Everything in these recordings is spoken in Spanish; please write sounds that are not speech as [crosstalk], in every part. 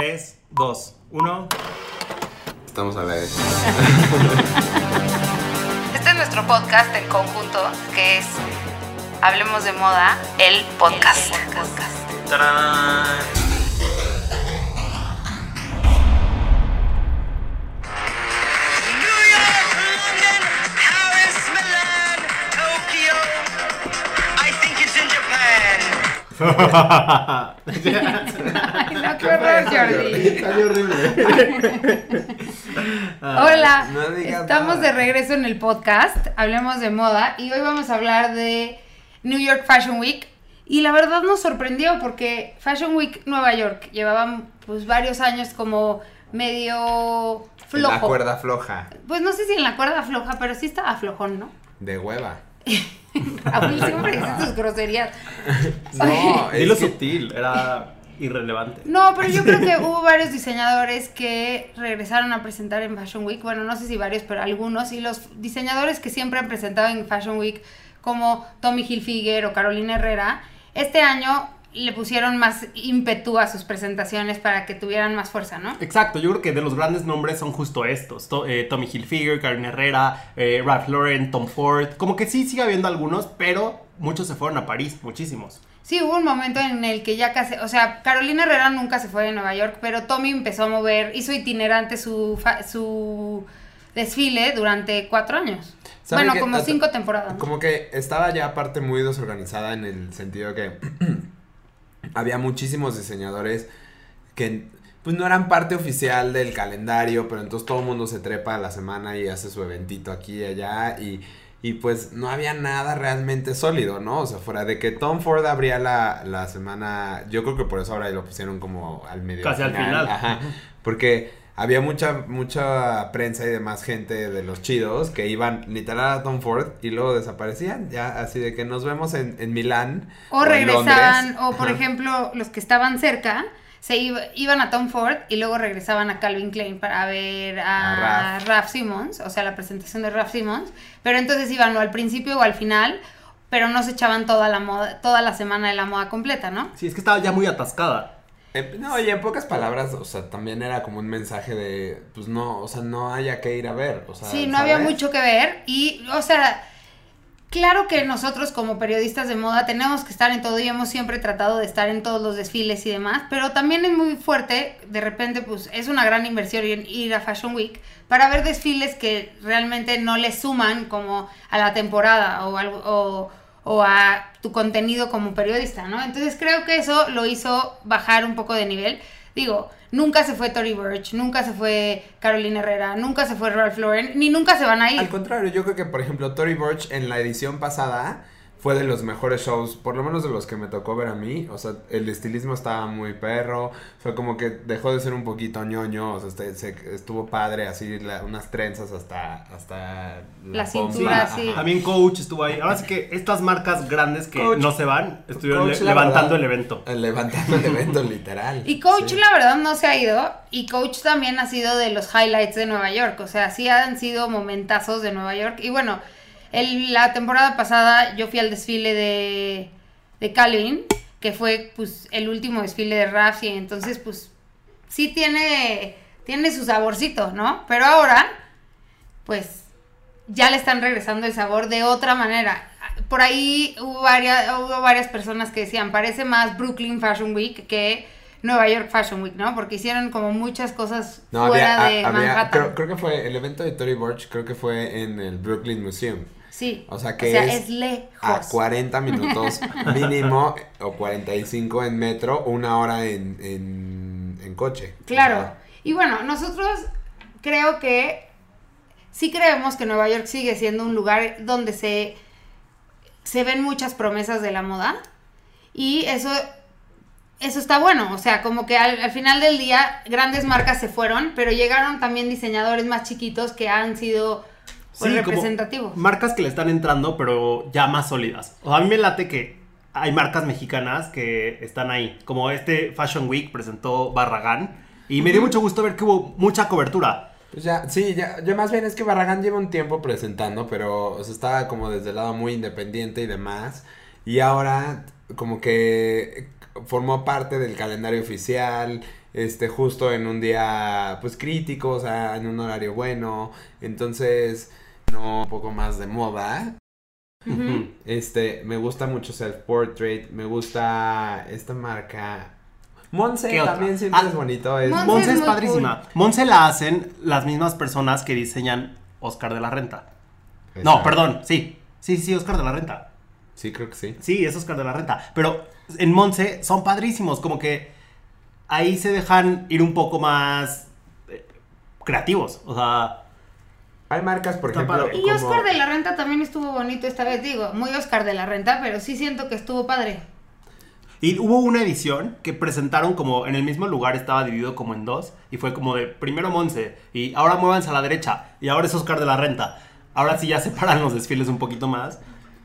3, 2, 1. Estamos a la vez. Este es nuestro podcast en conjunto, que es Hablemos de Moda, el podcast. ¡Tarán! Ay, no, qué horror, Jordi. Salió horrible. Hola, [laughs] No estamos nada. de regreso en el podcast, Hablemos de Moda, y hoy vamos a hablar de New York Fashion Week. Y la verdad nos sorprendió porque Fashion Week Nueva York llevaban pues varios años como medio flojo. La cuerda floja. Pues no sé si en la cuerda floja, pero sí estaba flojón, ¿no? De hueva. [laughs] Raúl siempre dice sus groserías. No, [laughs] es que- sutil, era irrelevante. No, pero yo creo que hubo varios diseñadores que regresaron a presentar en Fashion Week. Bueno, no sé si varios, pero algunos. Y los diseñadores que siempre han presentado en Fashion Week, como Tommy Hilfiger o Carolina Herrera, este año le pusieron más ímpetu a sus presentaciones para que tuvieran más fuerza, ¿no? Exacto, yo creo que de los grandes nombres son justo estos. To- eh, Tommy Hilfiger, Karen Herrera, eh, Ralph Lauren, Tom Ford. Como que sí sigue habiendo algunos, pero muchos se fueron a París, muchísimos. Sí, hubo un momento en el que ya casi, o sea, Carolina Herrera nunca se fue de Nueva York, pero Tommy empezó a mover, hizo itinerante su, fa- su desfile durante cuatro años. ¿Sabe Bueno, como Hasta- cinco temporadas. ¿no? Como que estaba ya aparte muy desorganizada en el sentido que [clears throat] había muchísimos diseñadores que pues no eran parte oficial del calendario, pero entonces todo el mundo se trepa a la semana y hace su eventito aquí y allá y, y pues no había nada realmente sólido, ¿no? O sea, fuera de que Tom Ford abría la, la semana, yo creo que por eso ahora lo pusieron como al medio. Casi al final. Ajá, porque había mucha, mucha prensa y demás gente de los chidos que iban literal a Tom Ford y luego desaparecían, ya así de que nos vemos en, en Milán. O regresaban, o por Ajá. ejemplo, los que estaban cerca, se iba- iban a Tom Ford y luego regresaban a Calvin Klein para ver a, A. Raf Simmons, o sea, la presentación de Raf Simmons, pero entonces iban o al principio o al final, pero no se echaban toda la moda, toda la semana de la moda completa, ¿no? Sí, es que estaba ya muy atascada. Eh, no, y en pocas palabras, o sea, también era como un mensaje de, pues no, o sea, no haya que ir a ver, o sea, Sí, no había mucho que ver y, o sea, claro que nosotros como periodistas de moda tenemos que estar en todo y hemos siempre tratado de estar en todos los desfiles y demás, pero también es muy fuerte, de repente pues es una gran inversión ir, ir a Fashion Week para ver desfiles que realmente no le suman como a la temporada o, algo, o, o a tu contenido como periodista, ¿no? Entonces creo que eso lo hizo bajar un poco de nivel. Digo, nunca se fue Tory Burch, nunca se fue Carolina Herrera, nunca se fue Ralph Lauren, ni nunca se van a ir. Al contrario, yo creo que, por ejemplo, Tory Burch en la edición pasada fue de los mejores shows, por lo menos de los que me tocó ver a mí. O sea, el estilismo estaba muy perro. Fue como que dejó de ser un poquito ñoño. O sea, este- se- estuvo padre, así, la- unas trenzas hasta, hasta La cintura, sí. También Coach estuvo ahí. Ahora sí que estas marcas grandes que Coach- no se van, estuvieron Coach, le- la levantando verdad, el evento. [laughs] Levantando el evento, literal. Y Coach, Sí. la verdad, no se ha ido. Y Coach también ha sido de los highlights de Nueva York. O sea, sí han sido momentazos de Nueva York. Y bueno, el- la temporada pasada yo fui al desfile de, de Calvin, que fue pues el último desfile de Raf. Y entonces, pues, sí tiene, tiene su saborcito, ¿no? Pero ahora, pues, ya le están regresando el sabor de otra manera. Por ahí hubo varias, hubo varias personas que decían, parece más Brooklyn Fashion Week que Nueva York Fashion Week, ¿no? Porque hicieron como muchas cosas No, fuera había, de a- había- Manhattan. creo, creo que fue el evento de Tory Burch, creo que fue en el Brooklyn Museum. Sí. O sea que es, lejos. a 40 minutos [laughs] mínimo o 45 en metro, una hora en, en, en coche. Claro. O sea, Y bueno, nosotros creo que sí creemos que Nueva York sigue siendo un lugar donde se, se ven muchas promesas de la moda. Y eso, eso está bueno. O sea, como que al, al final del día grandes marcas se fueron, pero llegaron también diseñadores más chiquitos que han sido pues, Sí, como representativos. Marcas que le están entrando, pero ya más sólidas. O sea, a mí me late que hay marcas mexicanas que están ahí. Como este Fashion Week presentó Barragán. Y me dio mucho gusto ver que hubo mucha cobertura. Pues ya, sí, ya, ya más bien es que Barragán lleva un tiempo presentando, pero o sea, estaba como desde el lado muy independiente y demás. Y ahora como que formó parte del calendario oficial este, justo en un día, pues, crítico, o sea, en un horario bueno, entonces, no, un poco más de moda. [laughs] Este, me gusta mucho Self Portrait, me gusta esta marca. Monse también siempre Ah, es bonito. Es, Monse es padrísima. Monse la hacen las mismas personas que diseñan Oscar de la Renta. No, perdón, sí. Sí, sí, Oscar de la Renta. Sí, creo que sí. Sí, es Oscar de la Renta. Pero en Monse son padrísimos, como que ahí se dejan ir un poco más eh, creativos. O sea, Hay marcas, por Está ejemplo. padre. Y como- Oscar de la Renta también estuvo bonito esta vez, digo, muy Oscar de la Renta, pero sí siento que estuvo padre. y hubo una edición que presentaron como en el mismo lugar, estaba dividido como en dos. Y fue como de primero Monse, y ahora muévanse a la derecha, y ahora es Oscar de la Renta. Ahora sí ya separan los desfiles un poquito más.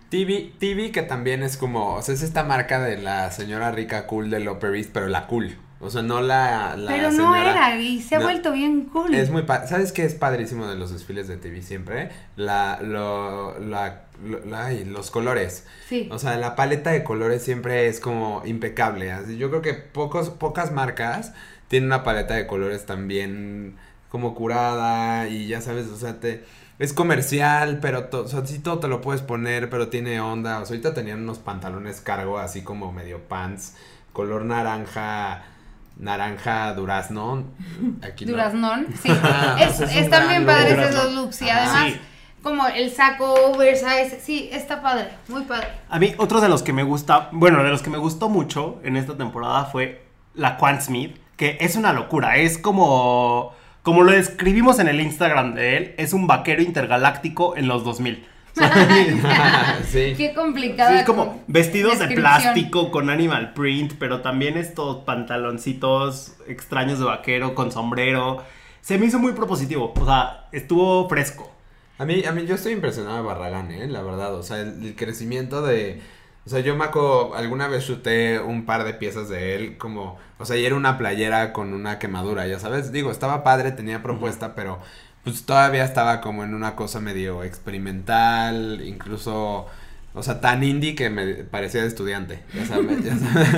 TV, TV que también es como, o sea, es esta marca de la señora rica cool del Upper East, pero la cool. O sea, no la, la pero no señora- era, y se ha No. vuelto bien cool. Es muy ¿Sabes qué es padrísimo de los desfiles de TV siempre? La, lo, la, lo- ay, los colores. Sí. O sea, la paleta de colores siempre es como impecable. Así, yo creo que pocos, pocas marcas tienen una paleta de colores también como curada y ya sabes, o sea, te... Es comercial, pero to- o sea, sí todo te lo puedes poner, pero tiene onda. O sea, ahorita tenían unos pantalones cargo, así como medio pants, color naranja, naranja durazno. Aquí no. Duraznón, [laughs] sí. Ah, es, es están bien padres Durazno. esos looks y además Sí. como el saco oversize, sí, está padre, muy padre. A mí, otros de los que me gusta, bueno, de los que me gustó mucho en esta temporada fue la Quan Smith, que es una locura. Es como, como lo describimos en el Instagram de él, es un vaquero intergaláctico en los 2000. Sí. [laughs] Qué complicada. Sí, como vestidos de plástico con animal print, pero también estos pantaloncitos extraños de vaquero con sombrero. Se me hizo muy propositivo, o sea, estuvo fresco. A mí, a mí yo estoy impresionado de Barragán, eh, la verdad. O sea, el, el crecimiento de. O sea, yo me acuerdo, alguna vez chuté un par de piezas de él, como, o sea, y era una playera con una quemadura, ya sabes. Digo, estaba padre, tenía propuesta, pero pues todavía estaba como en una cosa medio experimental, incluso, o sea, tan indie que me parecía de estudiante, ya sabes. Ya sabes.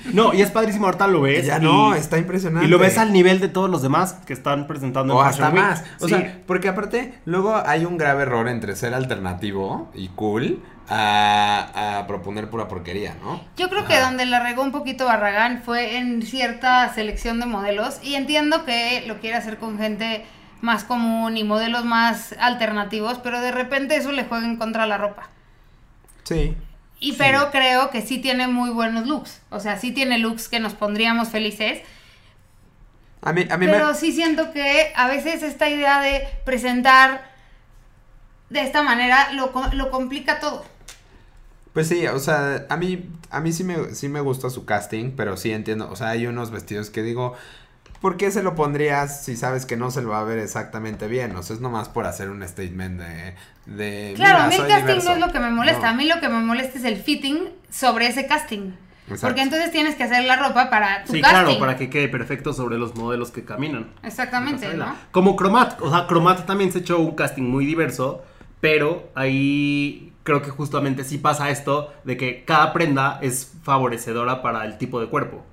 [laughs] No, y es padrísimo, ahorita lo ves. ya y- no, está impresionante. Y lo ves al nivel de todos los demás que están presentando O en hasta Week. más. O Sí. sea, porque aparte, luego hay un grave error entre ser alternativo y cool a, a proponer pura porquería, ¿no? Yo creo que donde la regó un poquito Barragán fue en cierta selección de modelos y entiendo que lo quiere hacer con gente más común y modelos más alternativos, pero de repente eso le juega en contra a la ropa. Sí. Y pero creo que sí tiene muy buenos looks, o sea, sí tiene looks que nos pondríamos felices, A mí, a mí pero me... sí siento que a veces esta idea de presentar de esta manera lo, lo complica todo. Pues sí, o sea, a mí, a mí sí me, sí me gusta su casting, pero sí entiendo, o sea, hay unos vestidos que digo, ¿por qué se lo pondrías si sabes que no se lo va a ver exactamente bien? O sea, es nomás por hacer un statement de... de Claro, "Mira, a mí el casting diverso". no es lo que me molesta, No. a mí lo que me molesta es el fitting sobre ese casting. Exacto. Porque entonces tienes que hacer la ropa para tu Sí, casting. claro, para que quede perfecto sobre los modelos que caminan. Exactamente. ¿no? Como Cromat, o sea, Cromat también se echó un casting muy diverso, pero ahí creo que justamente sí pasa esto de que cada prenda es favorecedora para el tipo de cuerpo.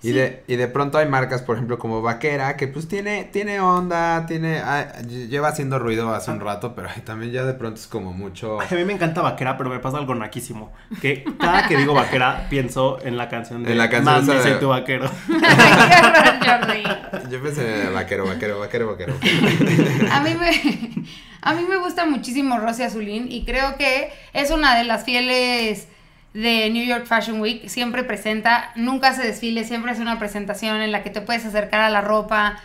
Y, de, y de pronto hay marcas, por ejemplo, como Vaquera, que pues tiene, tiene onda, tiene, ah, lleva haciendo ruido hace un rato, pero también ya de pronto es como mucho... Ay, a mí me encanta Vaquera, pero me pasa algo naquísimo. Que cada que digo Vaquera pienso en la canción de En la canción de- soy tu vaquero. [laughs] Yo pensé vaquero, vaquero, vaquero, vaquero. [laughs] A mí me a mí me gusta muchísimo Rosy Azulín y creo que es una de las fieles de New York Fashion Week. Siempre presenta, nunca hace desfile, siempre hace una presentación en la que te puedes acercar a la ropa.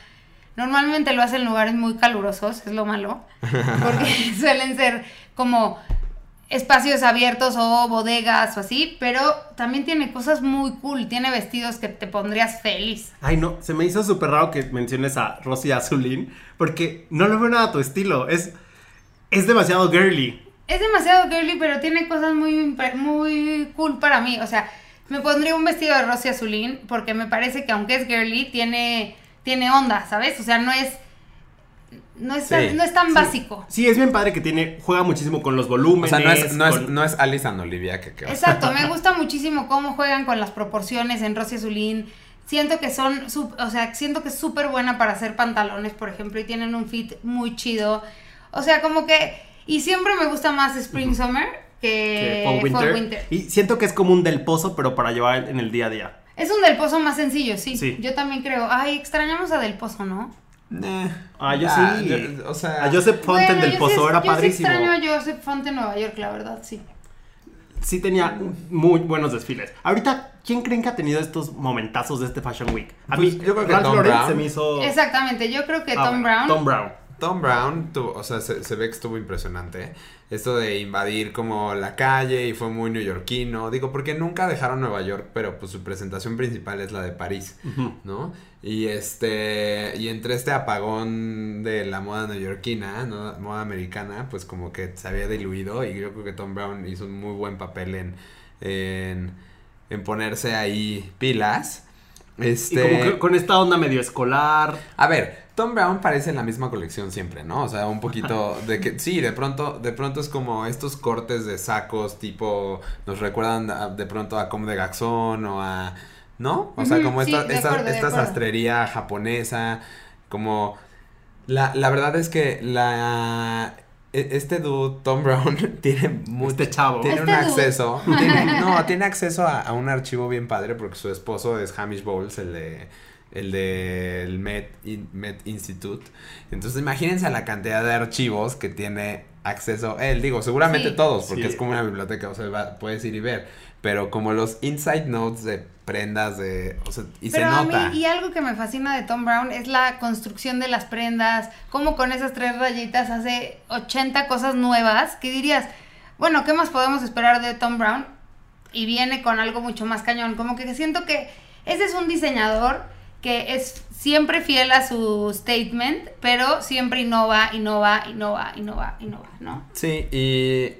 Normalmente lo hace en lugares muy calurosos, es lo malo, [laughs] porque [laughs] suelen ser como espacios abiertos o bodegas o así, pero también tiene cosas muy cool, tiene vestidos que te pondrías feliz. Ay, no, se me hizo súper raro que menciones a Rosy Azulín, porque no le veo nada a tu estilo. Es, es demasiado girly. Es demasiado girly, pero tiene cosas muy, muy cool para mí. O sea, me pondría un vestido de Rosy Azulín porque me parece que aunque es girly, tiene, tiene onda, ¿sabes? O sea, no es, no es, Sí, tan, no es tan Sí. básico. Sí, es bien padre que tiene, juega muchísimo con los O volúmenes. sea, no es, no es, con- no es Alice and Olivia que, que Exacto, me [laughs] gusta muchísimo cómo juegan con las proporciones en Rosy Azulín, Siento que son, sup- o sea, siento que es súper buena para hacer pantalones, por ejemplo, y tienen un fit muy chido. O sea, como que, y siempre me gusta más Spring Summer que, que fall winter. Winter. Y siento que es como un del pozo, pero para llevar en el día a día. Es un Del Pozo más sencillo, sí. Sí. Yo también creo. Ay, extrañamos a Del Pozo, ¿no? Nah. Ah, yo Ya, sí. yo- o sea, A Joseph Fonten Bueno, del yo pozo sí- era yo padrísimo. Sí extraño a Joseph Fonte en Nueva York, la verdad, sí. Sí tenía muy buenos desfiles. Ahorita, ¿quién creen que ha tenido estos momentazos de este Fashion Week? A Pues mí, yo creo que Ralph Tom Lauren Brown. se me hizo... Exactamente, yo creo que Ah, Tom Brown. Tom Brown. Tom Brown, tuvo, o sea, se, se ve que estuvo impresionante. Esto de invadir como la calle y fue muy neoyorquino. Digo, porque nunca dejaron Nueva York, pero pues su presentación principal es la de París. ¿no? Y este, y entre este apagón de la moda neoyorquina, ¿no? moda americana, pues como que se había diluido y yo creo que Tom Brown hizo un muy buen papel en, en, en ponerse ahí pilas. Y Este... como que con esta onda medio escolar. A ver, Tom Brown parece la misma colección siempre, ¿no? O sea, un poquito [laughs] de que sí, de pronto de pronto es como estos cortes de sacos tipo nos recuerdan a- de pronto a Comme de Gaxón o a ¿no? O sea, como sí, esta esta, acuerdo, sastrería japonesa, como la, la verdad es que la e- este dude, Tom Brown, [laughs] tiene mucho Este chavo. tiene Este un dude. acceso. tiene- [laughs] no, tiene acceso a, a un archivo bien padre porque su esposo es Hamish Bowles, el de el del Met, Met Institute. Entonces imagínense la cantidad de archivos que tiene acceso él. Digo, seguramente Sí. todos, porque Sí. es como una biblioteca, o sea, va- puedes ir y ver. Pero como los inside notes de prendas de... O sea, y Pero se a nota. mí, y algo que me fascina de Tom Brown es la construcción de las prendas, como con esas tres rayitas hace 80 cosas nuevas, que dirías, bueno, ¿qué más podemos esperar de Tom Brown? Y viene con algo mucho más cañón, como que siento que ese es un diseñador que es siempre fiel a su statement, pero siempre innova, innova, innova, innova, innova, ¿no? Sí, y...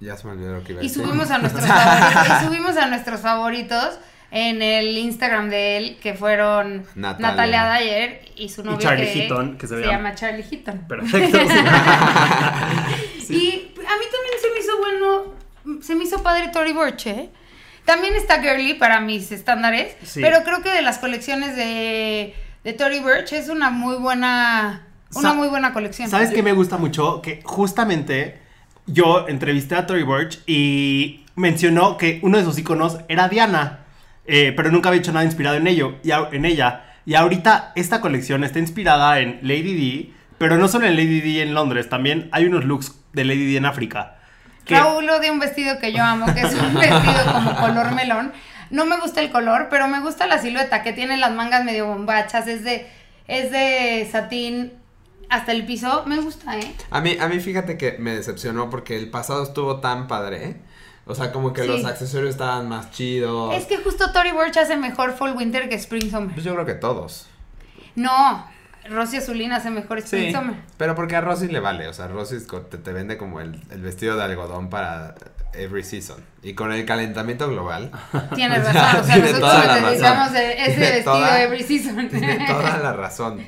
Ya se me olvidó lo que iba a Y subimos a nuestros [laughs] favoritos, y subimos a nuestros favoritos en el Instagram de él, que fueron Natalia. Natalia, Dyer y su novio Charlie que, Heaton, que se se, llama Charlie Heaton. Perfecto. [laughs] [laughs] Y a mí también se me hizo bueno, se me hizo padre Tory Burch, ¿eh? También está girly para mis estándares, Sí. pero creo que de las colecciones de, de Tory Burch es una muy buena, una Sa- muy buena colección. ¿Sabes qué me gusta mucho? Que justamente yo entrevisté a Tory Burch y mencionó que uno de sus iconos era Diana, eh, pero nunca había hecho nada inspirado en ello, y en ella. Y ahorita esta colección está inspirada en Lady D, pero no solo en Lady D en Londres, también hay unos looks de Lady D en África. Que- Raúl odia un vestido que yo amo, que es un vestido como color melón. No me gusta el color, pero me gusta la silueta, que tiene las mangas medio bombachas, es de, es de satín hasta el piso. Me gusta, ¿eh? A mí, a mí fíjate que me decepcionó porque el pasado estuvo tan padre. ¿eh? O sea, como que Sí. los accesorios estaban más chidos. Es que justo Tory Burch hace mejor Fall Winter que Spring Summer. Pues yo creo que todos. No, Rosy Azulina hace mejor Spring Summer. Pero porque a Rosy le vale. O sea, Rosy te, te vende como el, el vestido de algodón para every season. Y con el calentamiento global. [laughs] Tienes O sea, razón, o sea, tiene nosotros necesitamos ese Tiene vestido toda- every season. [laughs] Tiene toda la razón.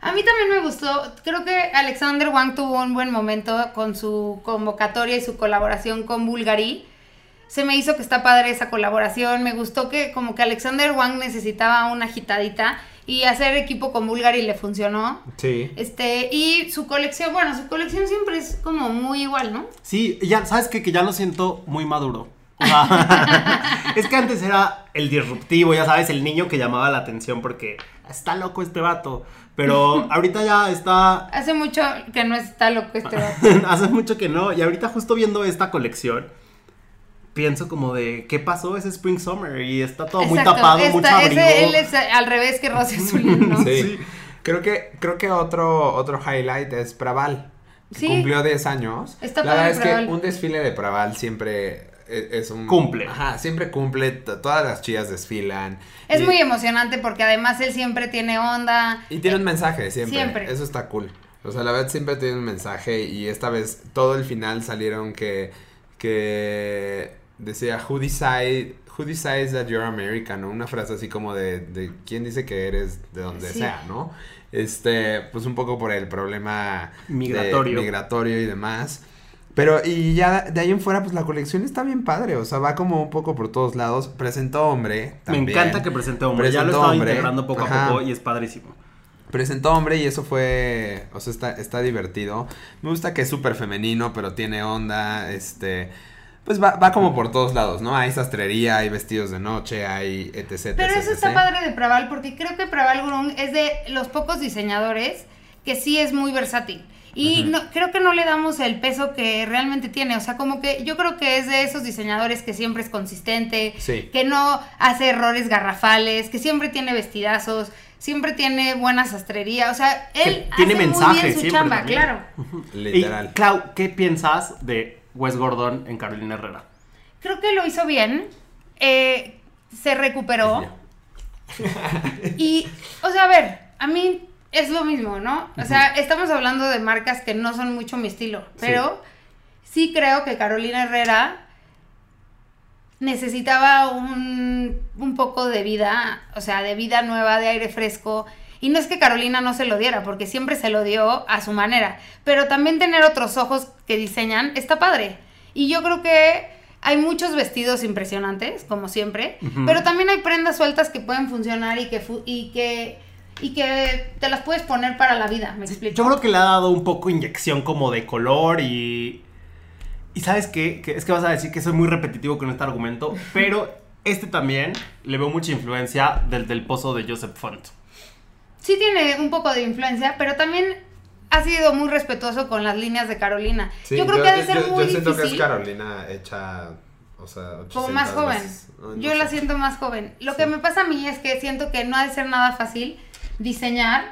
A mí también me gustó, creo que Alexander Wang tuvo un buen momento con su convocatoria y su colaboración con Bulgari. Se me hizo que está padre esa colaboración, me gustó que como que Alexander Wang necesitaba una agitadita y hacer equipo con Bulgari le funcionó. Sí. Este, y su colección, bueno, su colección siempre es como muy igual, ¿no? Sí, ya, ¿sabes qué? Que ya lo siento muy maduro. [laughs] Es que antes era el disruptivo, ya sabes, el niño que llamaba la atención porque está loco este vato. Pero [laughs] ahorita ya está. Hace mucho que no está loco este vato. [laughs] Hace mucho que no. Y ahorita justo viendo esta colección, pienso como de qué pasó ese Spring Summer. Y está todo muy tapado, esta- mucho ese- abrigo. él es al revés que Rosy [laughs] Azulín, ¿no? Sí. Sí. Creo que, creo que otro, otro highlight es Praval. que Sí. Cumplió 10 años. Está La verdad es que un desfile de Praval siempre e- es un... Cumple. Ajá, siempre cumple. Todas las chicas desfilan. Es y, muy emocionante porque además él siempre tiene onda. Y tiene un mensaje siempre. Siempre. Eso está cool. O sea, la verdad siempre tiene un mensaje y esta vez todo el final salieron que, que decía, who decide, who decides that you're American, ¿no? Una frase así como de, de quién dice que eres de donde Sí. sea, ¿no? Este, pues un poco por el problema de- Migratorio. migratorio y demás. Pero, y ya de ahí en fuera, pues la colección está bien padre. O sea, va como un poco por todos lados. Presentó hombre. Me encanta que presente hombre. ya lo Presentó estaba hombre. integrando poco Ajá. a poco y es padrísimo. Presentó hombre y eso fue, o sea, está, está divertido. Me gusta que es súper femenino, pero tiene onda, este, pues va, va como por todos lados, ¿no? Hay sastrería, hay vestidos de noche, hay etc. Pero etc, eso está etc. padre de Praval porque creo que Praval Grun es de los pocos diseñadores que sí es muy versátil. Y no, creo que no le damos el peso que realmente tiene. O sea, como que yo creo que es de esos diseñadores que siempre es consistente, Sí. que no hace errores garrafales, que siempre tiene vestidazos, siempre tiene buena sastrería. O sea, él Que tiene hace muy mensaje bien su chamba, también. claro. [laughs] Literal. Y, Clau, ¿qué piensas de Wes Gordon en Carolina Herrera? Creo que lo hizo bien. eh, se recuperó. Y, o sea, a ver, a mí es lo mismo, ¿no? O sea, estamos hablando de marcas que no son mucho mi estilo, pero sí, creo que Carolina Herrera necesitaba un, un poco de vida, o sea, de vida nueva, de aire fresco. Y no es que Carolina no se lo diera, porque siempre se lo dio a su manera. Pero también tener otros ojos que diseñan está padre. Y yo creo que hay muchos vestidos impresionantes, como siempre, pero también hay prendas sueltas que pueden funcionar y que, fu- y que, y que te las puedes poner para la vida, ¿me explico? Yo creo que le ha dado un poco inyección como de color y... Y sabes qué, Que es que vas a decir que soy muy repetitivo con este argumento, [laughs] pero este también le veo mucha influencia del del pozo de Joseph Font. Sí tiene un poco de influencia, pero también ha sido muy respetuoso con las líneas de Carolina. Sí, yo creo que ha de ser yo- muy yo siento que es. Carolina hecha, o sea, como 800 más joven. veces. No, no Yo la sé. siento más joven. Lo Sí. que me pasa a mí es que siento que no ha de ser nada fácil diseñar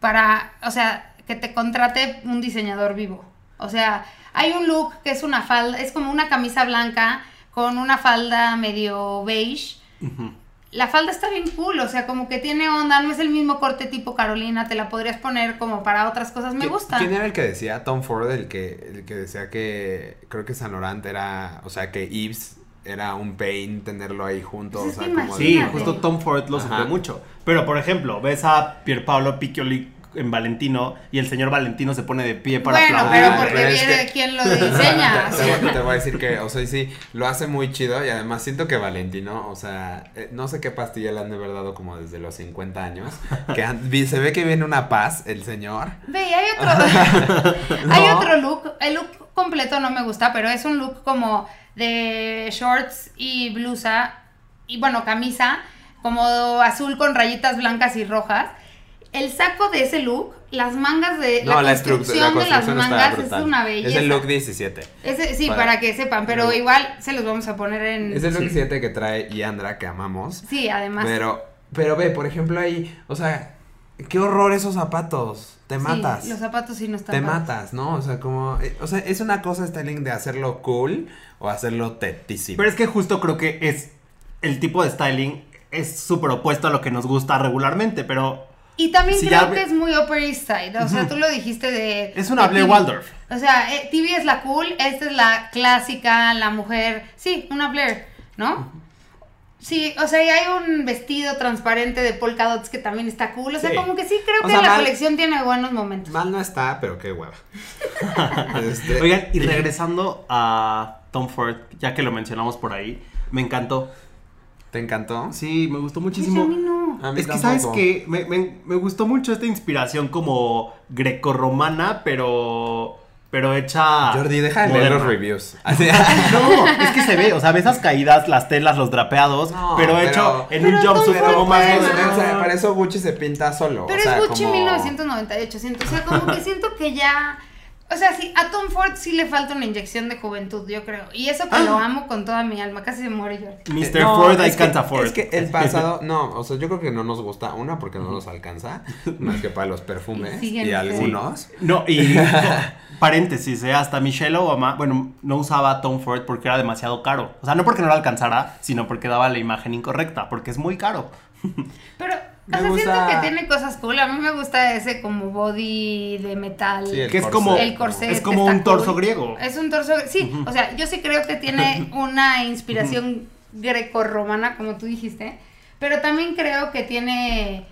para, o sea, que te contrate un diseñador vivo. O sea, hay un look que es una falda, es como una camisa blanca con una falda medio beige. Ujú. La falda está bien cool, o sea, como que tiene onda, no es el mismo corte tipo Carolina, te la podrías poner como para otras cosas, me ¿Qui- gusta. ¿Quién era el que decía? Tom Ford, el que, el que decía que creo que San Laurent era, o sea, que Yves era un pain tenerlo ahí junto, Pues o sea, como Sí, justo Tom Ford lo sufrió mucho. Pero, por ejemplo, ves a Pierpaolo Piccioli en Valentino y el señor Valentino se pone de pie para bueno, aplaudir. pero porque pero viene que- quien lo [laughs] diseña. Te, te voy- te voy a decir que, o sea, sí, lo hace muy chido y además siento que Valentino, o sea, eh, no sé qué pastilla le han de haber dado como desde los 50 años, que han- vi- se ve que viene una paz el señor. Ve, y hay otro, [laughs] hay [laughs] otro look. El look completo no me gusta, pero es un look como de shorts y blusa y bueno, camisa, como azul con rayitas blancas y rojas. El saco de ese look, las mangas de No, la, construcción de las mangas es una belleza. Es el look 17. Ese- sí, Para- para, que sepan, pero No. igual se los vamos a poner en Es el look Sí. 17 que trae Yandra, que amamos. Sí, además. Pero, pero ve, por ejemplo, ahí, o sea, qué horror esos zapatos. Te Sí, matas. los zapatos sí no están Te matas, ¿no? O sea, como, eh, o sea, es una cosa styling de hacerlo cool o hacerlo tetísimo. Pero es que justo creo que es el tipo de styling es súper opuesto a lo que nos gusta regularmente, pero Y también Si creo que es muy Upper East Side. O sea, tú lo dijiste de. Es una Blair. Waldorf. O sea, eh, TV es la cool, esta es la clásica, la mujer. Sí, una Blair, ¿no? Sí, o sea, y hay un vestido transparente de polka dots que también está cool. O sea, Sí. como que sí creo O que sea, la mal- colección tiene buenos momentos. Mal no está, pero qué hueva. [laughs] [laughs] Este, Oigan, y regresando a Tom Ford, ya que lo mencionamos por ahí, me encantó. ¿Te encantó? Sí, me gustó muchísimo. a mí no. A mí Es que, tampoco. ¿sabes que me, me- me gustó mucho esta inspiración como grecorromana, pero, pero hecha... Jordi, deja de leer los reviews. [laughs] No, es que se ve, o sea, ves esas caídas, las telas, los drapeados, No, pero, pero- hecho en Pero un jumpsuit como más... puede, o sea, moderno. para eso Gucci se pinta solo. Pero o sea, es Gucci como- 1998, siento. O sea, como que siento que ya. O sea, sí, a Tom Ford sí le falta una inyección de juventud, yo creo. Y eso que Ah. lo amo con toda mi alma. Casi se muere Jordi. Mr. Eh, no, Ford, I can't afford. Es que el pasado, [laughs] no, o sea, yo creo que no nos gusta, una, porque no nos alcanza, más que para los perfumes Y algunos. No, y [laughs] paréntesis, ¿eh? hasta Michelle Obama, bueno, no usaba Tom Ford porque era demasiado caro. O sea, no porque no lo alcanzara, sino porque daba la imagen incorrecta, porque es muy caro. Pero, Me o sea, gusta- siento que tiene cosas cool. A mí me gusta ese como body de metal. Sí, el Que es corset. como- el corset. es como un torso cool. griego. Es un torso. Sí, o sea, yo sí creo que tiene [laughs] una inspiración grecorromana, como tú dijiste. Pero también creo que tiene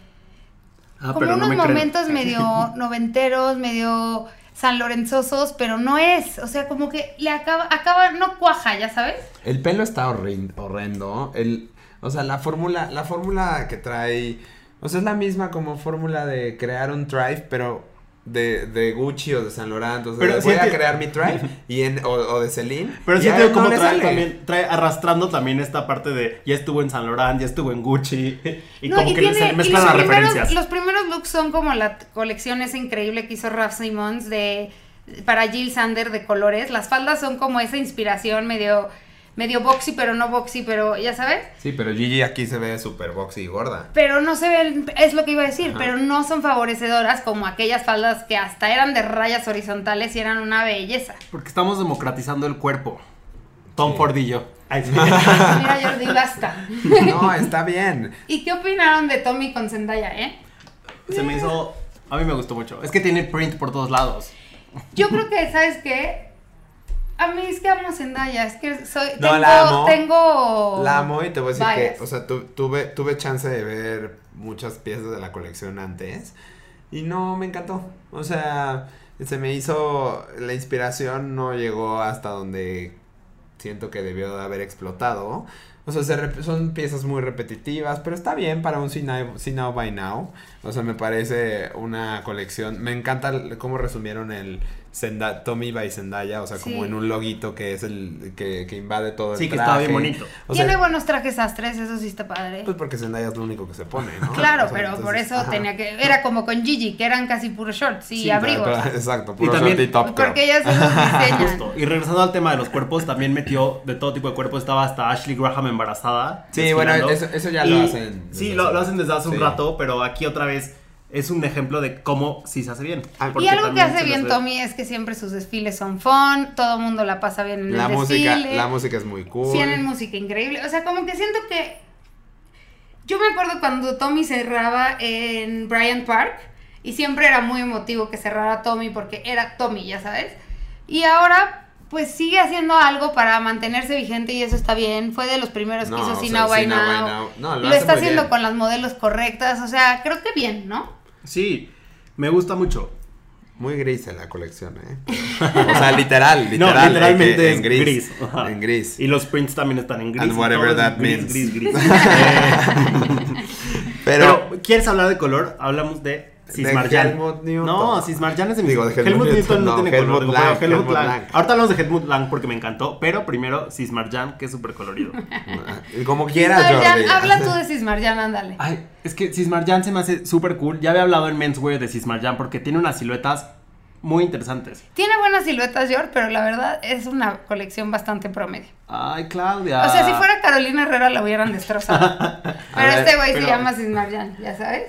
Ah, como unos momentos medio [laughs] noventeros, medio San Lorenzosos, pero no es. O sea, como que le acaba, acaba, no cuaja, ya sabes. El pelo está horrendo. El, o sea, la fórmula, la fórmula que trae, o sea, es la misma como fórmula de crear un Thrive, pero de, de Gucci o de San Laurent. O sea, Pero voy a crear mi Thrive [laughs] y en, o, o de Celine. Pero sí no le trae, también, trae arrastrando también esta parte de ya estuvo en San Laurent, ya estuvo en Gucci. [laughs] Y No, como y que tiene- se mezclan las primeros- referencias. Los primeros looks son como la colección esa increíble que hizo Ralph Simmons de para Jill Sander de colores. Las faldas son como esa inspiración medio medio boxy, pero no boxy, pero ya sabes. Sí, pero Gigi aquí se ve súper boxy y gorda. Pero no se ven, es lo que iba a decir, Ajá. pero no son favorecedoras como aquellas faldas que hasta eran de rayas horizontales y eran una belleza. Porque estamos democratizando el cuerpo. Tom Sí. Ford y yo. Ay, sí. [laughs] Mira, Jordi, basta. No, está bien. ¿Y qué opinaron de Tommy con Zendaya, eh? Se me hizo. A mí me gustó mucho. Es que tiene print por todos lados. Yo creo que, ¿sabes qué? A mí es que amo a Zendaya, es que soy, No, tengo, la amo. tengo... La amo y te voy a decir bias. que, o sea, tu- tuve, tuve chance de ver muchas piezas de la colección antes y no me encantó. O sea, se me hizo, la inspiración no llegó hasta donde siento que debió de haber explotado. O sea, se son piezas muy repetitivas, pero está bien para un See Now, See Now by Now. O sea, me parece una colección. Me encanta cómo resumieron el Zenda- Tommy by Zendaya, o sea, como en un loguito que es el que, que invade todo el Sí, que traje. está bien bonito. O sea, Tiene buenos trajes astres, eso sí está padre. pues porque Zendaya es lo único que se pone, ¿no? [laughs] claro, O sea, pero por eso ajá. tenía que... Era como con Gigi, que eran casi puros shorts y Sí, abrigos. Pero- Exacto, Y puro también- short y top Porque ellas se los. Justo. Y regresando al tema de los cuerpos, también metió de todo tipo de cuerpos. Estaba hasta Ashley Graham embarazada. Sí, bueno, eso- eso ya Y- lo hacen Sí, lo, hace- lo hacen desde hace un rato, pero aquí otra vez es un ejemplo de cómo sí se hace bien. Ah, Y algo que hace bien Tommy es que siempre sus desfiles son fun, todo el mundo la pasa bien en La el música, desfile. la música es muy cool. Tienen música increíble. O sea, como que siento que. Yo me acuerdo cuando Tommy cerraba en Bryant Park. Y siempre era muy emotivo que cerrara Tommy porque era Tommy, ya sabes. Y ahora, pues sigue haciendo algo para mantenerse vigente y eso está bien. Fue de los primeros No, que hizo sea, Now. No, lo lo hace está muy haciendo bien. con las modelos correctas. O sea, creo que bien, ¿no? Sí, me gusta mucho. Muy gris en la colección, ¿eh? O sea, literal, [laughs] No, literal. literalmente en gris. gris. En gris. Y los prints también están en gris. And whatever that gris, means. Gris, gris, Eh, [laughs] [laughs] Pero, Pero, ¿quieres hablar de color? Hablamos de Cismarjan. Helmut Newton. No, Cismarjan es de mis Digo, de Helmut Helmut Newton no, no, tiene Helmut color. Lang, Helmut, Helmut Helmut Lang. Lang. Ahorita hablamos de Helmut Lang porque me encantó, pero primero Cismarjan, que es súper colorido. [laughs] como quieras, Cismarjan, Jordi. habla [laughs] tú de Cismarjan, ándale. Ay, es que Cismarjan se me hace súper cool. Ya había hablado en Menswear de Cismarjan porque tiene unas siluetas muy interesantes. Tiene buenas siluetas, George, pero la verdad es una colección bastante promedio. Ay, Claudia. O sea, si fuera Carolina Herrera la hubieran destrozado. [laughs] Pero ver, este güey se llama Cismarjan, ¿ya sabes?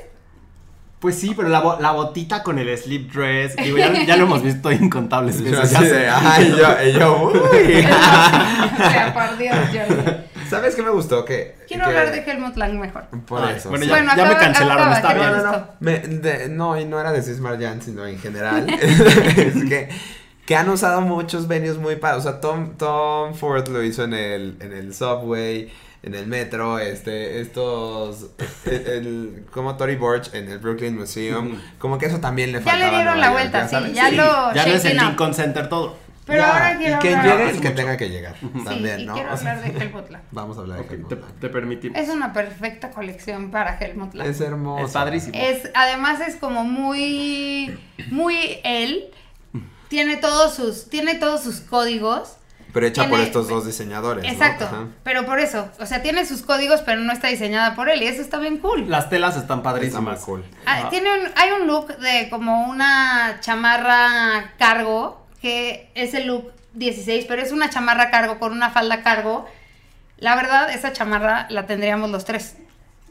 Pues sí, pero la, bo- la botita con el slip dress, digo, ya, ya lo hemos visto incontables Yo veces. así ya de, sé. ay, yo, y yo, uy. [laughs] O sea, por Dios, Jordi. ¿Sabes qué me gustó? Que, Quiero que- hablar de Helmut Lang mejor. Por Ay, eso. bueno, sí. ya, Bueno, ya me cancelaron, acaba, está bien. No, no, no. Me- de- no, y no era de Cismarjan, sino en general. [laughs] [laughs] es que, que han usado muchos venues muy padres. O sea, Tom, Tom Ford lo hizo en el, en el subway, en el metro, este, estos, el, el- como Tory Burch en el Brooklyn Museum. Como que eso también le Ya faltaba. le a dieron Nueva la York, vuelta, sí, sabes? ya lo Ya no es el. Lincoln Center todo. Pero Ya, ahora quiero Y que hablar... llegue el Mucho. que tenga que llegar. Sí, También, y ¿no? quiero O sea, hablar de Helmut Lang. Vamos a hablar de Helmut te, permitimos. Es una perfecta colección para Helmut Lang. Es hermoso. Es padrísimo. Es, además es como muy, muy él. Tiene todos sus, tiene todos sus códigos. Pero hecha por estos dos diseñadores. ¿no? Exacto. Pero por eso, o sea, tiene sus códigos, pero no está diseñada por él. Y eso está bien cool. Las telas están Está padrísimas. cool. Ah, Ajá. tiene un- hay un look de como una chamarra cargo, que es el look 16, pero es una chamarra cargo con una falda cargo. La verdad, esa chamarra la tendríamos los tres.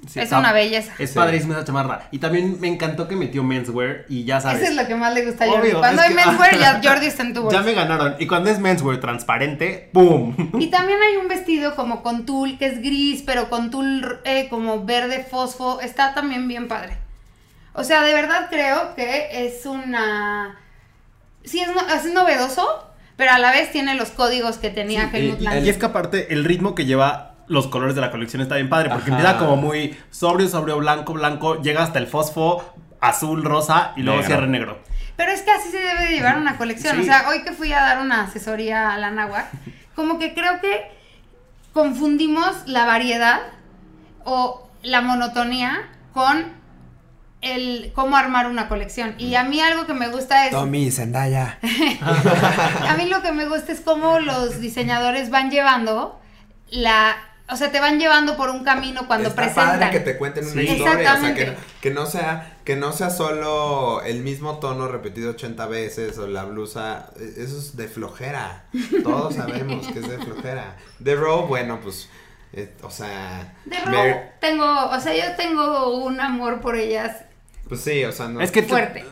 Sí, es está- una belleza. Es Sí. padrísima esa chamarra. Y también me encantó que metió menswear y ya sabes. Eso es lo que más le gusta a Jordi. Obvio, Cuando hay que- menswear, ya [laughs] Jordi está en tu bolsa. Ya me ganaron. Y cuando es menswear transparente, ¡pum! Y también hay un vestido como con tul, que es gris, pero con tul eh, como verde fosfo. Está también bien padre. O sea, de verdad creo que es una... Sí, es, no- es novedoso, pero a la vez tiene los códigos que tenía Sí, Helmut Lang. Y es que aparte, el ritmo que lleva los colores de la colección está bien padre. Porque Ajá. empieza como muy sobrio, sobrio, blanco, blanco. Llega hasta el fosfo, azul, rosa y luego Negro. cierra en negro. Pero es que así se debe de llevar una colección. O sea, hoy que fui a dar una asesoría a la náhuac, como que creo que confundimos la variedad o la monotonía con el cómo armar una colección. Y a mí algo que me gusta es... Tommy, Zendaya. [laughs] A mí lo que me gusta es cómo los diseñadores van llevando la... O sea, te van llevando por un camino cuando Está presentan. padre que te cuenten una Sí. historia, o sea, que, no sea que no sea solo el mismo tono repetido 80 veces o la blusa, eh, eso es de flojera. Todos [laughs] sabemos que es de flojera. The Row, bueno, pues eh, o sea, De Mer- Row tengo, o sea, yo tengo un amor por ellas pues sí, o sea, no Es que te, Fuerte.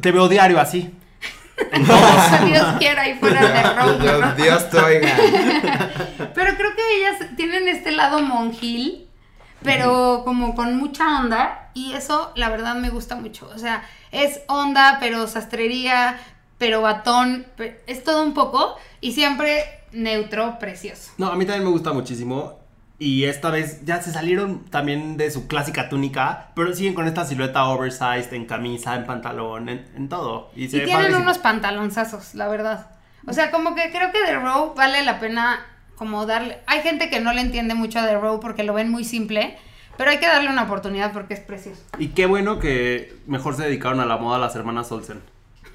te veo diario así. Dios quiera y fuera de Row. Dios, ¿no? Dios te oiga. [laughs] Pero creo que ellas tienen este lado monjil, pero como con mucha onda, y eso la verdad me gusta mucho. O sea, es onda, pero sastrería, pero batón, es todo un poco, y siempre neutro, precioso. No, a mí también me gusta muchísimo. Y esta vez ya se salieron también de su clásica túnica, pero siguen con esta silueta oversized en camisa, en pantalón, en, en todo. Y, se Y tienen padrísimo. unos pantalonzazos, la verdad. O sea, como que creo que The Row vale la pena como darle... Hay gente que no le entiende mucho a The Row porque lo ven muy simple, pero hay que darle una oportunidad porque es precioso. Y qué bueno que mejor se dedicaron a la moda las hermanas Olsen.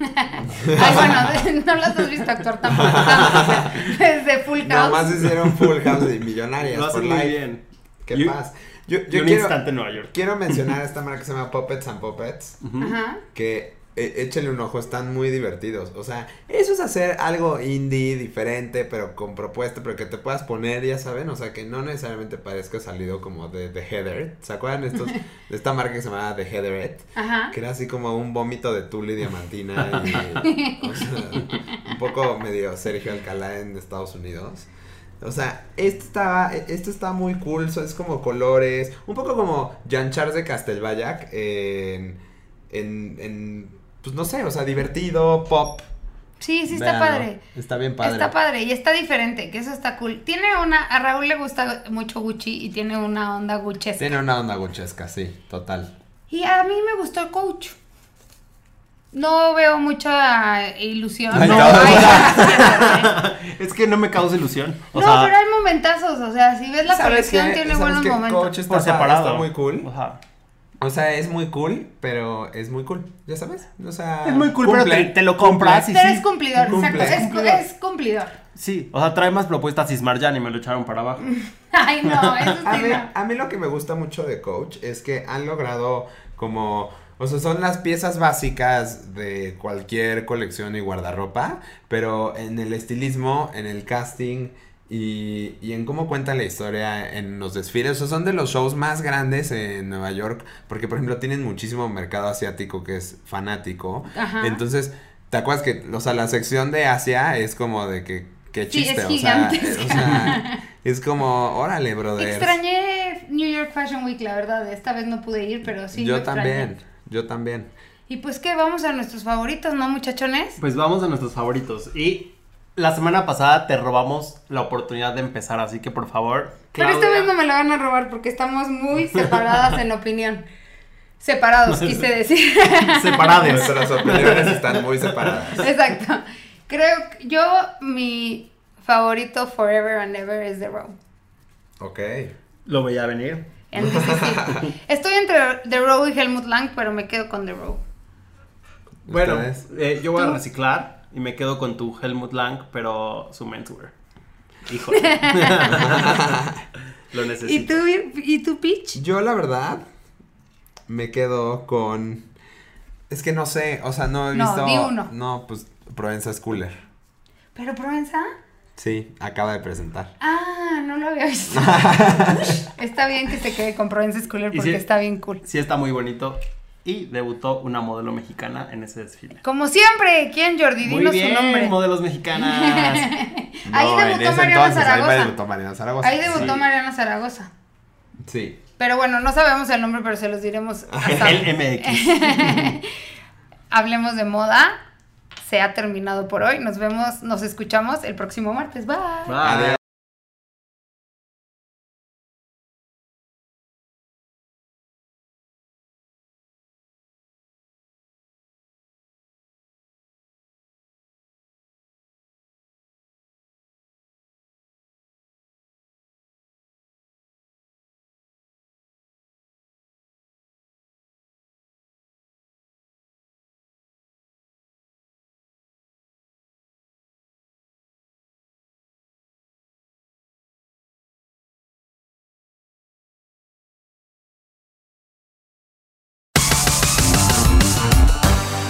[laughs] Ay, bueno, [laughs] no las has visto actuar o sea, desde Full House. Nomás hicieron Full House de millonarias Lo por muy bien. Qué Y- paz. Yo, Y yo un quiero, instante en Nueva York. quiero mencionar esta marca que se llama Puppets and Puppets. Ajá. que échenle un ojo, están muy divertidos. O sea, eso es hacer algo indie, diferente, pero con propuesta, pero que te puedas poner, ya saben, o sea, que no necesariamente parezca salido como de The Heather. ¿Se acuerdan estos, de esta marca que se llamaba The Heatherette? Ajá. Que era así como un vómito de tule y diamantina y, [laughs] o sea, un poco medio Sergio Alcalá en Estados Unidos. O sea, esto está, esto está muy cool, es como colores, un poco como Jean Charles de Castelvallac en, en, en, pues no sé, o sea, divertido, pop. Sí, sí está padre. Está bien padre. Está padre y está diferente, que eso está cool. Tiene una, a Raúl le gusta mucho Gucci y tiene una onda Gucci. Tiene una onda guchesca, sí, total. Y a mí me gustó el coach. No veo mucha ilusión. Ay, no, no. hay- [laughs] es que no me causa ilusión. O no, sea, pero hay momentazos, o sea, si ves la ¿Sabes colección tiene ¿Sabes buenos qué? momentos. Coach está, por separado. está muy cool. Ajá. O sea, es muy cool, pero es muy cool, ¿ya sabes? O sea, Es muy cool, pero cumple, te, te lo cumple. compras y Pero sí. es cumplidor, Cumple. exacto. Es, Cumplidor. es cumplidor. Sí, o sea, trae más propuestas Ismarjan y me lo echaron para abajo. [laughs] Ay, no, eso A sí mí, no. a mí lo que me gusta mucho de Coach es que han logrado como, o sea, son las piezas básicas de cualquier colección y guardarropa, pero en el estilismo, en el casting y, y en cómo cuentan la historia en los desfiles, o sea, son de los shows más grandes en Nueva York, porque por ejemplo tienen muchísimo mercado asiático que es fanático, Ajá. entonces, ¿te acuerdas que, o sea, la sección de Asia es como de que... Qué Sí, es chiste, o sea, o sea, es como, órale, brother. Extrañé New York Fashion Week, la verdad. Esta vez no pude ir, pero sí. yo extrañé. también, yo también. Y pues que vamos a nuestros favoritos, ¿no, muchachones? Pues vamos a nuestros favoritos. Y la semana pasada te robamos la oportunidad de empezar, así que por favor. Pero esta vez no me la van a robar porque estamos muy separadas en opinión. Separados, [laughs] quise decir. [laughs] Separades. Nuestras opiniones están muy separadas. Exacto. Creo que yo, mi favorito forever and ever es The Row. Ok. Lo veía venir. En DCC. [laughs] Estoy entre The Row y Helmut Lang, pero me quedo con The Row. Bueno, eh, yo voy a reciclar y me quedo con tu Helmut Lang, pero su menswear. Híjole. [laughs] Lo ¿Y necesito. tú, y tú Peach? Yo la verdad me quedo con es que no sé, o sea, no he No, visto di uno. No, pues Provenza Schooler. ¿Pero Provenza? Sí, acaba de presentar. Ah, no lo había visto. [laughs] está bien que se quede con Provenza Schooler Y porque está bien cool. Sí, está muy bonito. Y debutó una modelo mexicana en ese desfile. Como siempre, ¿quién, Jordi? Muy Dinos bien, su nombre. modelos mexicanas. [laughs] Ahí en debutó ese Mariana entonces, Zaragoza. Ahí debutó Mariana Zaragoza. Ahí debutó Sí. Mariana Zaragoza. Sí. Pero bueno, no sabemos el nombre, pero se los diremos. [laughs] hasta- El MX. [laughs] Hablemos de moda. Se ha terminado por hoy. Nos vemos, nos escuchamos el próximo martes. Bye. Bye. Adiós.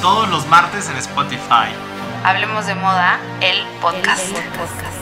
Todos los martes en Spotify. Hablemos de moda, el podcast. El podcast.